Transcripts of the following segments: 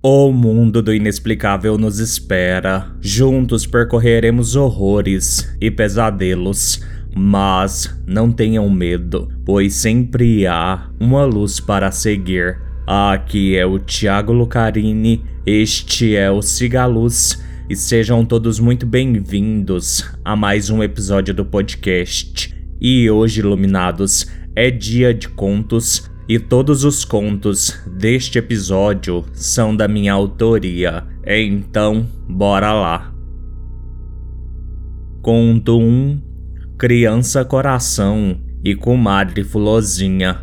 O mundo do inexplicável nos espera. Juntos percorreremos horrores e pesadelos. Mas não tenham medo, pois sempre há uma luz para seguir. Aqui é o Thiago Lucarini, este é o Cigaluz e sejam todos muito bem-vindos a mais um episódio do podcast. E hoje, iluminados, é dia de contos e todos os contos deste episódio são da minha autoria. Então, bora lá. Conto 1 Criança Coração e Comadre Fulozinha.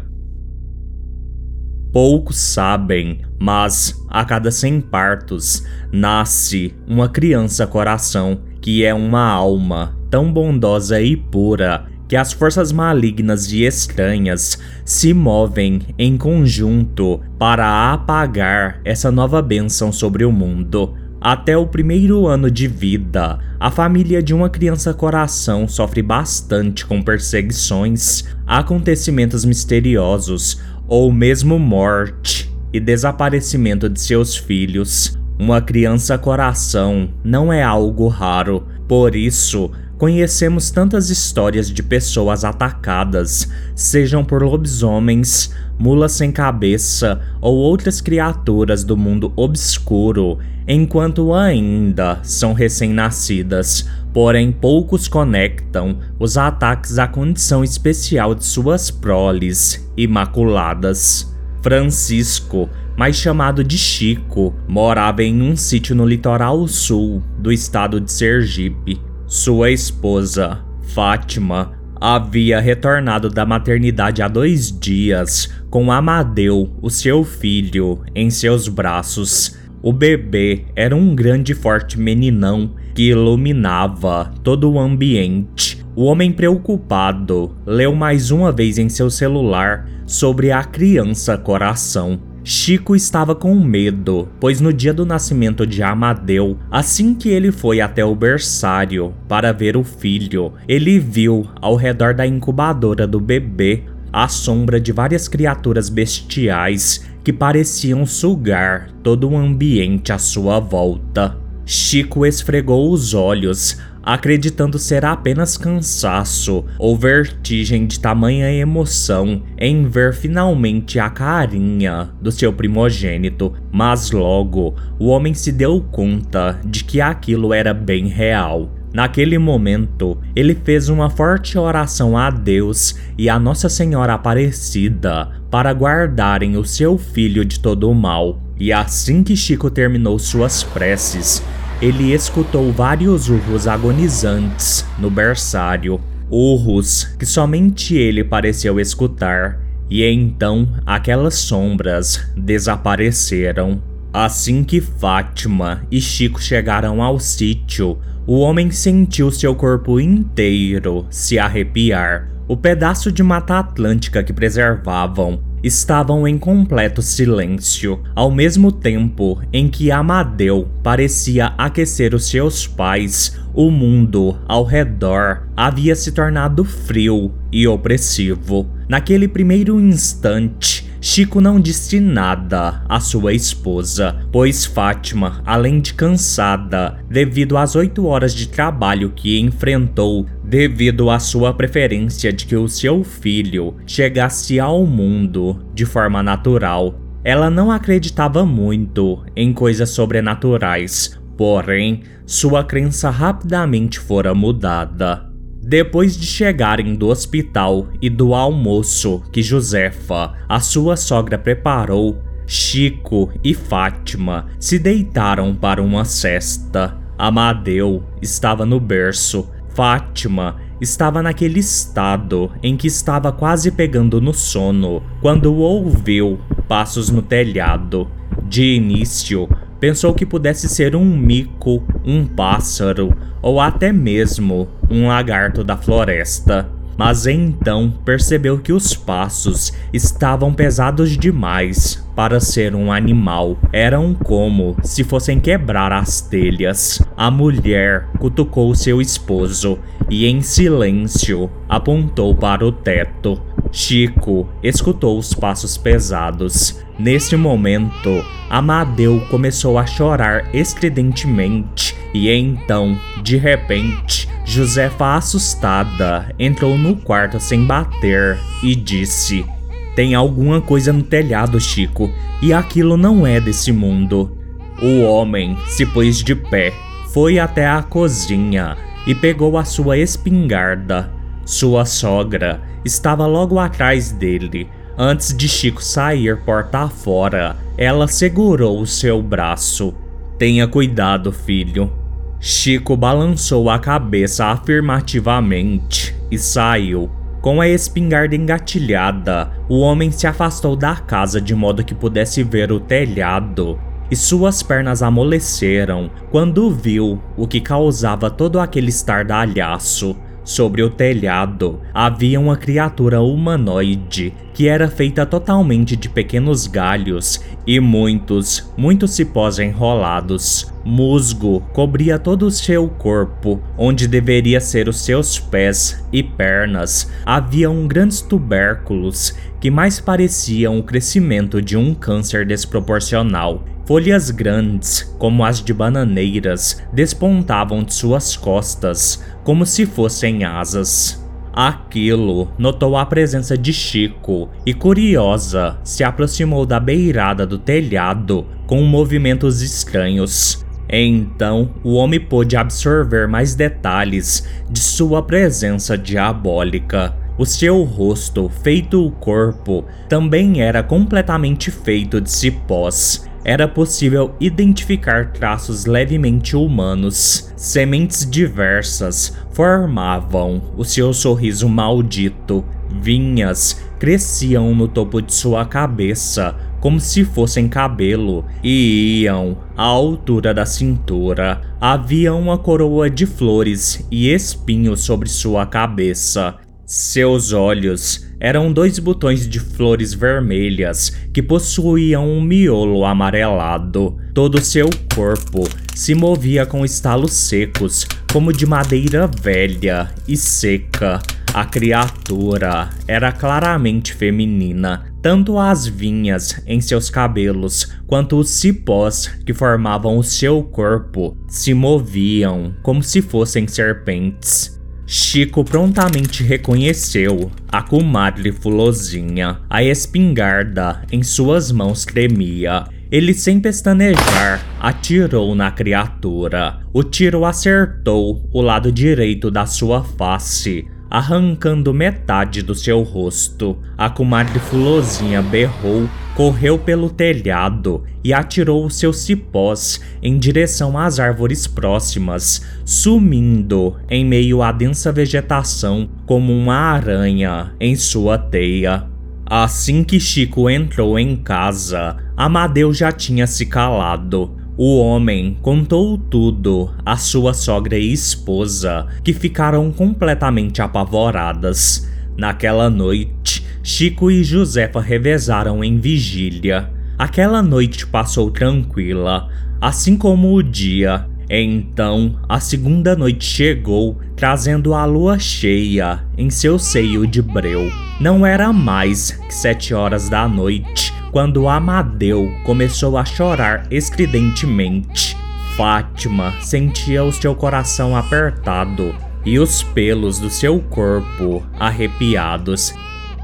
Poucos sabem, mas a cada 100 partos nasce uma criança coração que é uma alma tão bondosa e pura que as forças malignas e estranhas se movem em conjunto para apagar essa nova bênção sobre o mundo. Até o primeiro ano de vida, a família de uma criança coração sofre bastante com perseguições, acontecimentos misteriosos ou mesmo morte e desaparecimento de seus filhos. Uma criança coração não é algo raro, por isso Conhecemos tantas histórias de pessoas atacadas, sejam por lobisomens, mulas sem cabeça ou outras criaturas do mundo obscuro, enquanto ainda são recém-nascidas. Porém, poucos conectam os ataques à condição especial de suas proles imaculadas. Francisco, mais chamado de Chico, morava em um sítio no litoral sul do estado de Sergipe. Sua esposa, Fátima, havia retornado da maternidade há dois dias com Amadeu, o seu filho, em seus braços. O bebê era um grande e forte meninão que iluminava todo o ambiente. O homem preocupado leu mais uma vez em seu celular sobre a criança coração Chico estava com medo, pois no dia do nascimento de Amadeu, assim que ele foi até o berçário para ver o filho, ele viu ao redor da incubadora do bebê a sombra de várias criaturas bestiais que pareciam sugar todo o ambiente à sua volta. Chico esfregou os olhos, acreditando ser apenas cansaço ou vertigem de tamanha emoção em ver finalmente a carinha do seu primogênito, mas logo o homem se deu conta de que aquilo era bem real. Naquele momento, ele fez uma forte oração a Deus e a Nossa Senhora Aparecida para guardarem o seu filho de todo o mal. E assim que Chico terminou suas preces, ele escutou vários urros agonizantes no berçário, urros que somente ele pareceu escutar, e então aquelas sombras desapareceram. Assim que Fátima e Chico chegaram ao sítio, o homem sentiu seu corpo inteiro se arrepiar. O pedaço de Mata Atlântica que preservavam estavam em completo silêncio, ao mesmo tempo em que Amadeu parecia aquecer os seus pais. O mundo ao redor havia se tornado frio e opressivo. Naquele primeiro instante, Chico não disse nada à sua esposa, pois Fátima, além de cansada, devido às oito horas de trabalho que enfrentou, devido à sua preferência de que o seu filho chegasse ao mundo de forma natural, ela não acreditava muito em coisas sobrenaturais, porém, sua crença rapidamente fora mudada. Depois de chegarem do hospital e do almoço que Josefa, a sua sogra, preparou, Chico e Fátima se deitaram para uma cesta. Amadeu estava no berço. Fátima estava naquele estado em que estava quase pegando no sono quando ouviu passos no telhado. De início, pensou que pudesse ser um mico, um pássaro ou até mesmo um lagarto da floresta. Mas então percebeu que os passos estavam pesados demais para ser um animal. Eram como se fossem quebrar as telhas. A mulher cutucou seu esposo e, em silêncio, apontou para o teto. Chico escutou os passos pesados. Nesse momento, Amadeu começou a chorar estridentemente e então, de repente, Josefa assustada entrou no quarto sem bater e disse: Tem alguma coisa no telhado, Chico, e aquilo não é desse mundo. O homem se pôs de pé, foi até a cozinha e pegou a sua espingarda. Sua sogra estava logo atrás dele. Antes de Chico sair porta fora, ela segurou o seu braço. Tenha cuidado, filho. Chico balançou a cabeça afirmativamente e saiu. Com a espingarda engatilhada, o homem se afastou da casa de modo que pudesse ver o telhado, e suas pernas amoleceram quando viu o que causava todo aquele estardalhaço. Sobre o telhado havia uma criatura humanoide que era feita totalmente de pequenos galhos e muitos, muitos cipós enrolados. Musgo cobria todo o seu corpo, onde deveria ser os seus pés e pernas. Haviam grandes tubérculos que mais pareciam o crescimento de um câncer desproporcional Folhas grandes, como as de bananeiras, despontavam de suas costas, como se fossem asas. Aquilo notou a presença de Chico e, curiosa, se aproximou da beirada do telhado com movimentos estranhos. Então, o homem pôde absorver mais detalhes de sua presença diabólica. O seu rosto, feito o corpo, também era completamente feito de cipós, era possível identificar traços levemente humanos. Sementes diversas formavam o seu sorriso maldito. Vinhas cresciam no topo de sua cabeça, como se fossem cabelo, e iam à altura da cintura. Havia uma coroa de flores e espinhos sobre sua cabeça. Seus olhos eram dois botões de flores vermelhas que possuíam um miolo amarelado. Todo seu corpo se movia com estalos secos, como de madeira velha e seca. A criatura era claramente feminina, tanto as vinhas em seus cabelos quanto os cipós que formavam o seu corpo se moviam como se fossem serpentes. Chico prontamente reconheceu a comadre Fulozinha. A espingarda em suas mãos tremia. Ele, sem pestanejar, atirou na criatura. O tiro acertou o lado direito da sua face, arrancando metade do seu rosto. A comadre Fulozinha berrou, correu pelo telhado e atirou seus cipós em direção às árvores próximas, sumindo em meio à densa vegetação como uma aranha em sua teia. Assim que Chico entrou em casa, Amadeu já tinha se calado. O homem contou tudo à sua sogra e esposa, que ficaram completamente apavoradas. Naquela noite, Chico e Josefa revezaram em vigília. Aquela noite passou tranquila, assim como o dia. Então, a segunda noite chegou, trazendo a lua cheia em seu seio de breu. Não era mais que sete horas da noite quando Amadeu começou a chorar estridentemente. Fátima sentia o seu coração apertado e os pelos do seu corpo arrepiados.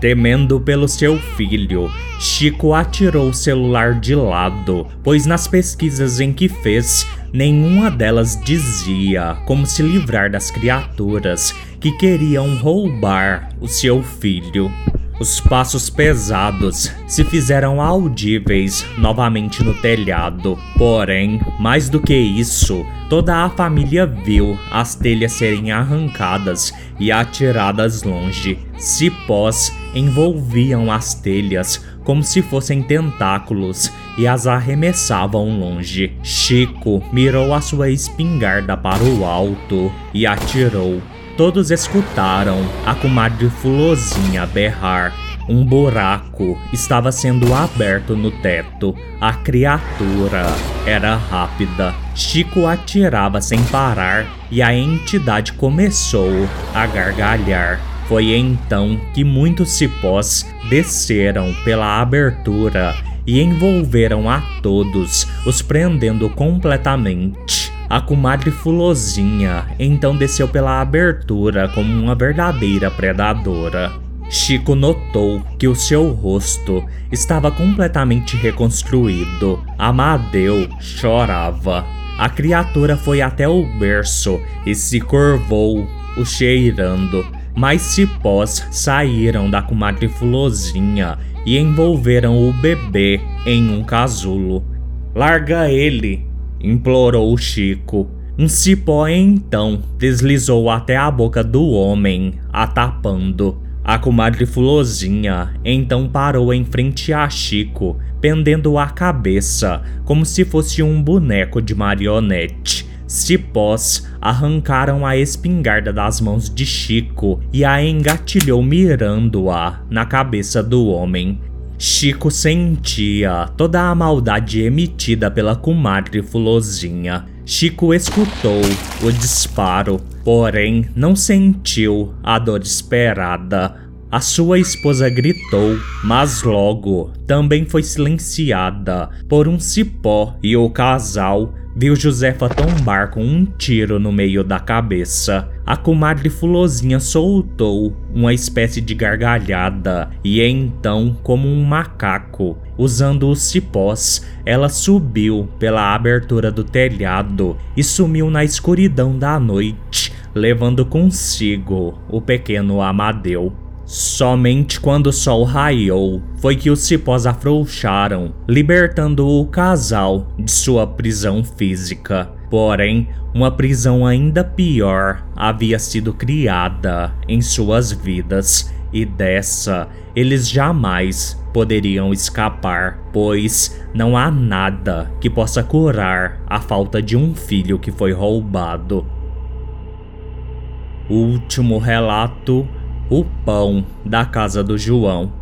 Temendo pelo seu filho, Chico atirou o celular de lado, pois nas pesquisas em que fez, nenhuma delas dizia como se livrar das criaturas que queriam roubar o seu filho. Os passos pesados se fizeram audíveis novamente no telhado. Porém, mais do que isso, toda a família viu as telhas serem arrancadas e atiradas longe. Cipós envolviam as telhas como se fossem tentáculos e as arremessavam longe. Chico mirou a sua espingarda para o alto e atirou Todos escutaram a comadre Fulozinha berrar. Um buraco estava sendo aberto no teto. A criatura era rápida. Chico atirava sem parar e a entidade começou a gargalhar. Foi então que muitos cipós desceram pela abertura e envolveram a todos, os prendendo completamente. A comadre Fulozinha então desceu pela abertura como uma verdadeira predadora. Chico notou que o seu rosto estava completamente reconstruído. Amadeu chorava. A criatura foi até o berço e se curvou, o cheirando mas cipós saíram da comadre Fulozinha e envolveram o bebê em um casulo. Larga ele! Implorou Chico. Um cipó então deslizou até a boca do homem, atapando. A comadre Fulozinha então parou em frente a Chico, pendendo a cabeça como se fosse um boneco de marionete. Cipós arrancaram a espingarda das mãos de Chico e a engatilhou mirando-a na cabeça do homem. Chico sentia toda a maldade emitida pela comadre Fulozinha. Chico escutou o disparo, porém não sentiu a dor esperada. A sua esposa gritou, mas logo também foi silenciada por um cipó e o casal viu Josefa tombar com um tiro no meio da cabeça. A comadre Fulozinha soltou uma espécie de gargalhada e então, como um macaco, usando os cipós, ela subiu pela abertura do telhado e sumiu na escuridão da noite, levando consigo o pequeno Amadeu. Somente quando o sol raiou foi que os cipós afrouxaram, libertando o casal de sua prisão física. Porém, uma prisão ainda pior havia sido criada em suas vidas, e dessa eles jamais poderiam escapar, pois não há nada que possa curar a falta de um filho que foi roubado. Último relato o pão da casa do João.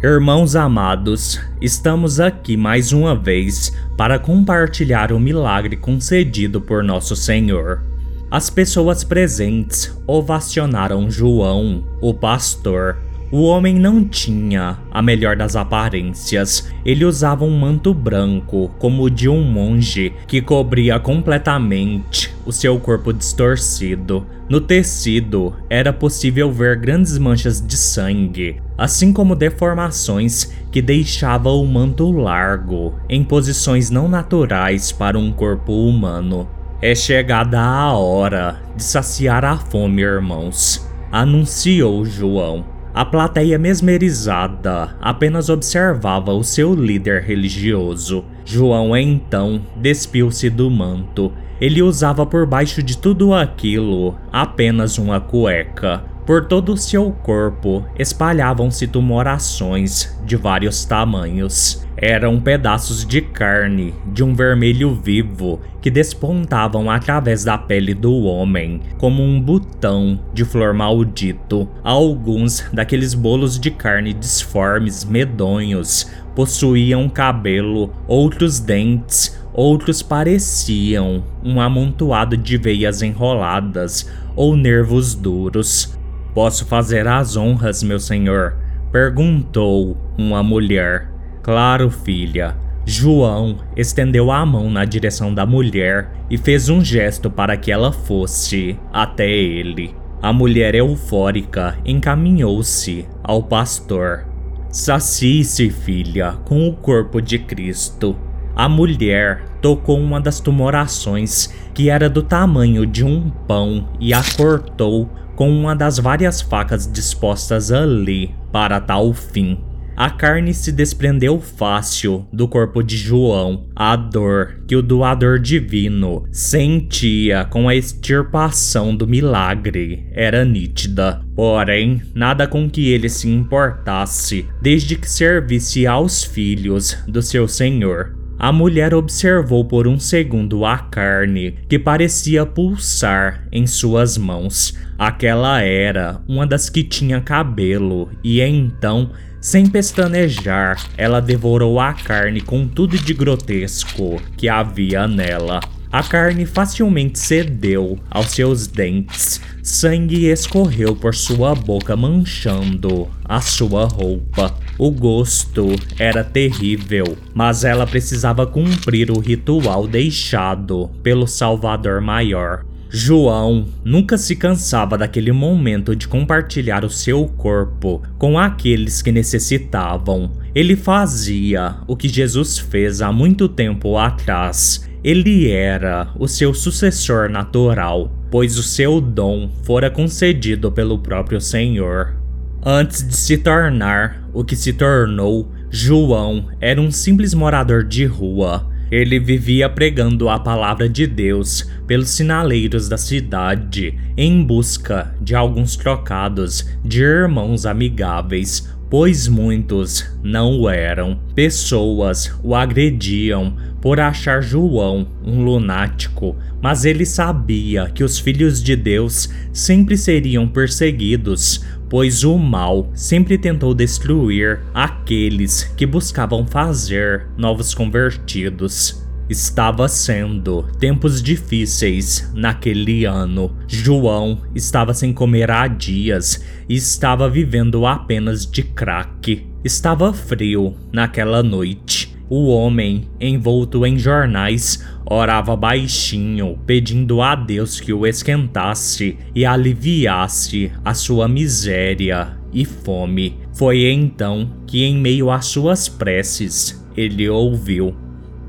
Irmãos amados, estamos aqui mais uma vez para compartilhar o milagre concedido por nosso Senhor. As pessoas presentes ovacionaram João, o pastor, o homem não tinha a melhor das aparências. Ele usava um manto branco, como o de um monge, que cobria completamente o seu corpo distorcido. No tecido era possível ver grandes manchas de sangue, assim como deformações que deixavam o manto largo, em posições não naturais para um corpo humano. É chegada a hora de saciar a fome, irmãos, anunciou João. A plateia mesmerizada apenas observava o seu líder religioso. João então despiu-se do manto. Ele usava por baixo de tudo aquilo apenas uma cueca. Por todo o seu corpo espalhavam-se tumorações de vários tamanhos. Eram pedaços de carne de um vermelho vivo que despontavam através da pele do homem, como um botão de flor maldito. Alguns daqueles bolos de carne disformes medonhos possuíam cabelo, outros dentes, outros pareciam um amontoado de veias enroladas ou nervos duros. Posso fazer as honras, meu senhor? perguntou uma mulher. Claro, filha. João estendeu a mão na direção da mulher e fez um gesto para que ela fosse até ele. A mulher eufórica encaminhou-se ao pastor. Sacie-se, filha, com o corpo de Cristo. A mulher tocou uma das tumorações que era do tamanho de um pão e a cortou com uma das várias facas dispostas ali para tal fim. A carne se desprendeu fácil do corpo de João. A dor que o doador divino sentia com a extirpação do milagre era nítida. Porém, nada com que ele se importasse, desde que servisse aos filhos do seu senhor. A mulher observou por um segundo a carne que parecia pulsar em suas mãos. Aquela era uma das que tinha cabelo, e então, sem pestanejar, ela devorou a carne com tudo de grotesco que havia nela. A carne facilmente cedeu aos seus dentes. Sangue escorreu por sua boca, manchando a sua roupa. O gosto era terrível, mas ela precisava cumprir o ritual deixado pelo Salvador Maior. João nunca se cansava daquele momento de compartilhar o seu corpo com aqueles que necessitavam. Ele fazia o que Jesus fez há muito tempo atrás. Ele era o seu sucessor natural, pois o seu dom fora concedido pelo próprio Senhor. Antes de se tornar o que se tornou, João era um simples morador de rua ele vivia pregando a palavra de Deus pelos sinaleiros da cidade em busca de alguns trocados de irmãos amigáveis, pois muitos não o eram. Pessoas o agrediam por achar João um lunático, mas ele sabia que os filhos de Deus sempre seriam perseguidos pois o mal sempre tentou destruir aqueles que buscavam fazer novos convertidos. Estava sendo tempos difíceis naquele ano. João estava sem comer há dias e estava vivendo apenas de crack. Estava frio naquela noite. O homem, envolto em jornais, orava baixinho, pedindo a Deus que o esquentasse e aliviasse a sua miséria e fome. Foi então que, em meio às suas preces, ele ouviu: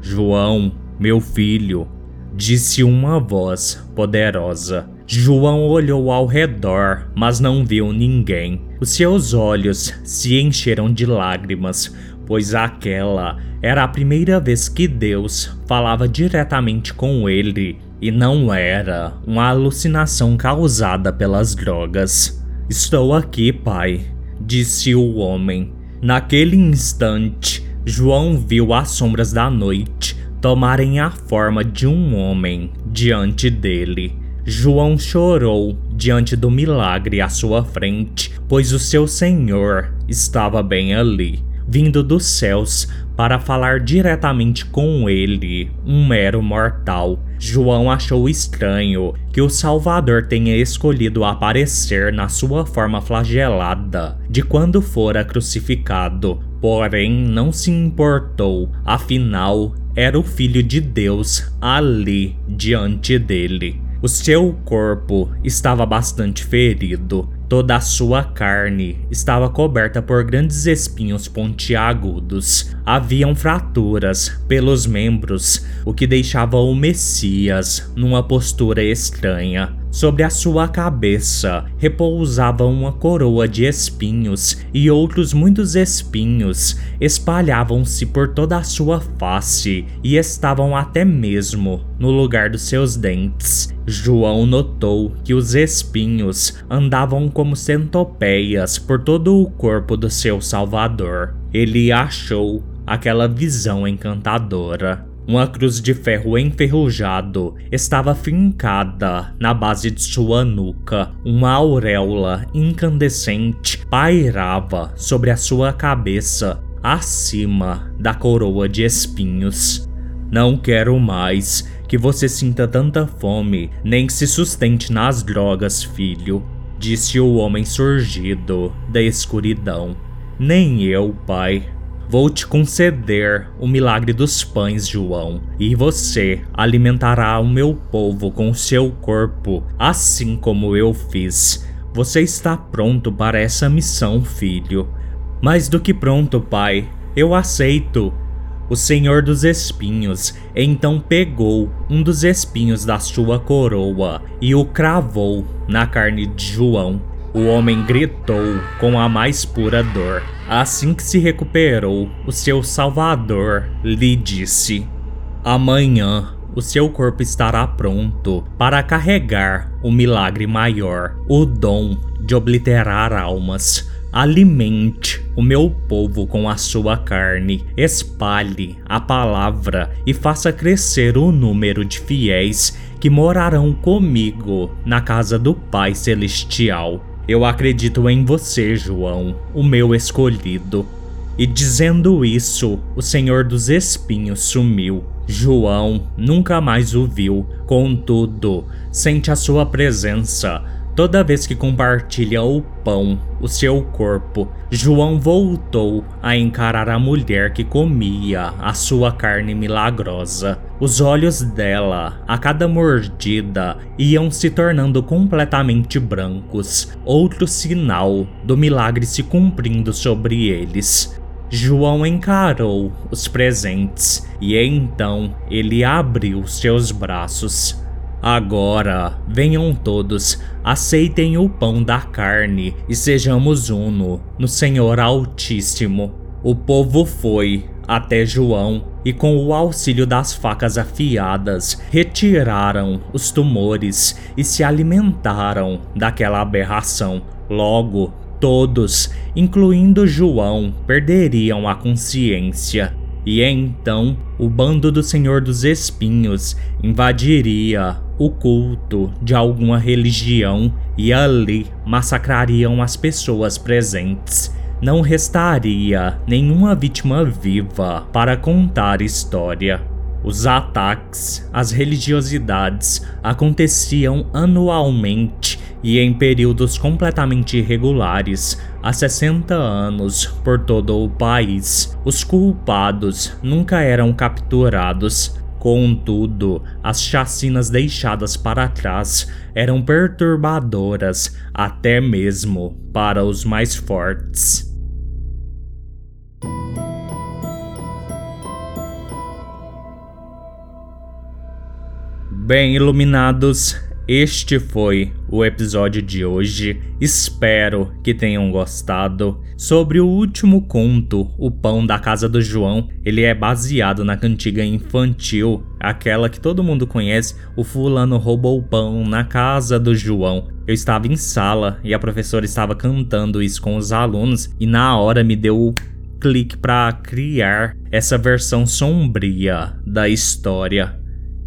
João, meu filho, disse uma voz poderosa. João olhou ao redor, mas não viu ninguém. Os seus olhos se encheram de lágrimas, pois aquela era a primeira vez que Deus falava diretamente com ele e não era uma alucinação causada pelas drogas. Estou aqui, pai, disse o homem. Naquele instante, João viu as sombras da noite tomarem a forma de um homem diante dele. João chorou diante do milagre à sua frente, pois o seu Senhor estava bem ali vindo dos céus para falar diretamente com ele, um mero mortal. João achou estranho que o Salvador tenha escolhido aparecer na sua forma flagelada de quando fora crucificado, porém não se importou, afinal era o Filho de Deus ali diante dele. O seu corpo estava bastante ferido, Toda a sua carne estava coberta por grandes espinhos pontiagudos. Haviam fraturas pelos membros, o que deixava o Messias numa postura estranha. Sobre a sua cabeça repousava uma coroa de espinhos, e outros muitos espinhos espalhavam-se por toda a sua face e estavam até mesmo no lugar dos seus dentes. João notou que os espinhos andavam como centopeias por todo o corpo do seu Salvador. Ele achou aquela visão encantadora. Uma cruz de ferro enferrujado estava fincada na base de sua nuca. Uma auréola incandescente pairava sobre a sua cabeça, acima da coroa de espinhos. Não quero mais que você sinta tanta fome, nem se sustente nas drogas, filho, disse o homem surgido da escuridão. Nem eu, pai. Vou te conceder o milagre dos pães, João, e você alimentará o meu povo com o seu corpo, assim como eu fiz. Você está pronto para essa missão, filho. Mais do que pronto, pai. Eu aceito. O Senhor dos Espinhos então pegou um dos espinhos da sua coroa e o cravou na carne de João. O homem gritou com a mais pura dor. Assim que se recuperou, o seu Salvador lhe disse: Amanhã o seu corpo estará pronto para carregar o milagre maior, o dom de obliterar almas. Alimente o meu povo com a sua carne, espalhe a palavra e faça crescer o número de fiéis que morarão comigo na casa do Pai Celestial. Eu acredito em você, João, o meu escolhido. E dizendo isso, o Senhor dos Espinhos sumiu. João nunca mais o viu, contudo, sente a sua presença Toda vez que compartilha o pão, o seu corpo, João voltou a encarar a mulher que comia a sua carne milagrosa. Os olhos dela, a cada mordida, iam se tornando completamente brancos, outro sinal do milagre se cumprindo sobre eles. João encarou os presentes e então ele abriu seus braços. Agora, venham todos, aceitem o pão da carne e sejamos uno no Senhor Altíssimo. O povo foi até João e, com o auxílio das facas afiadas, retiraram os tumores e se alimentaram daquela aberração. Logo, todos, incluindo João, perderiam a consciência. E então o bando do Senhor dos Espinhos invadiria o culto de alguma religião e ali massacrariam as pessoas presentes. Não restaria nenhuma vítima viva para contar história. Os ataques às religiosidades aconteciam anualmente e em períodos completamente irregulares, há 60 anos por todo o país. Os culpados nunca eram capturados, Contudo, as chacinas deixadas para trás eram perturbadoras até mesmo para os mais fortes. Bem iluminados, este foi o episódio de hoje. Espero que tenham gostado. Sobre o último conto, O Pão da Casa do João, ele é baseado na cantiga infantil, aquela que todo mundo conhece, o fulano roubou o pão na casa do João. Eu estava em sala e a professora estava cantando isso com os alunos e na hora me deu o clique para criar essa versão sombria da história.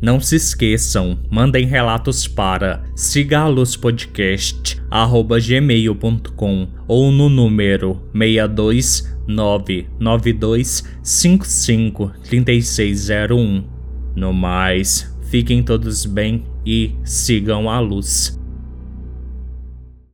Não se esqueçam, mandem relatos para sigalospodcast@gmail.com ou no número 62992553601. No mais, fiquem todos bem e sigam a luz.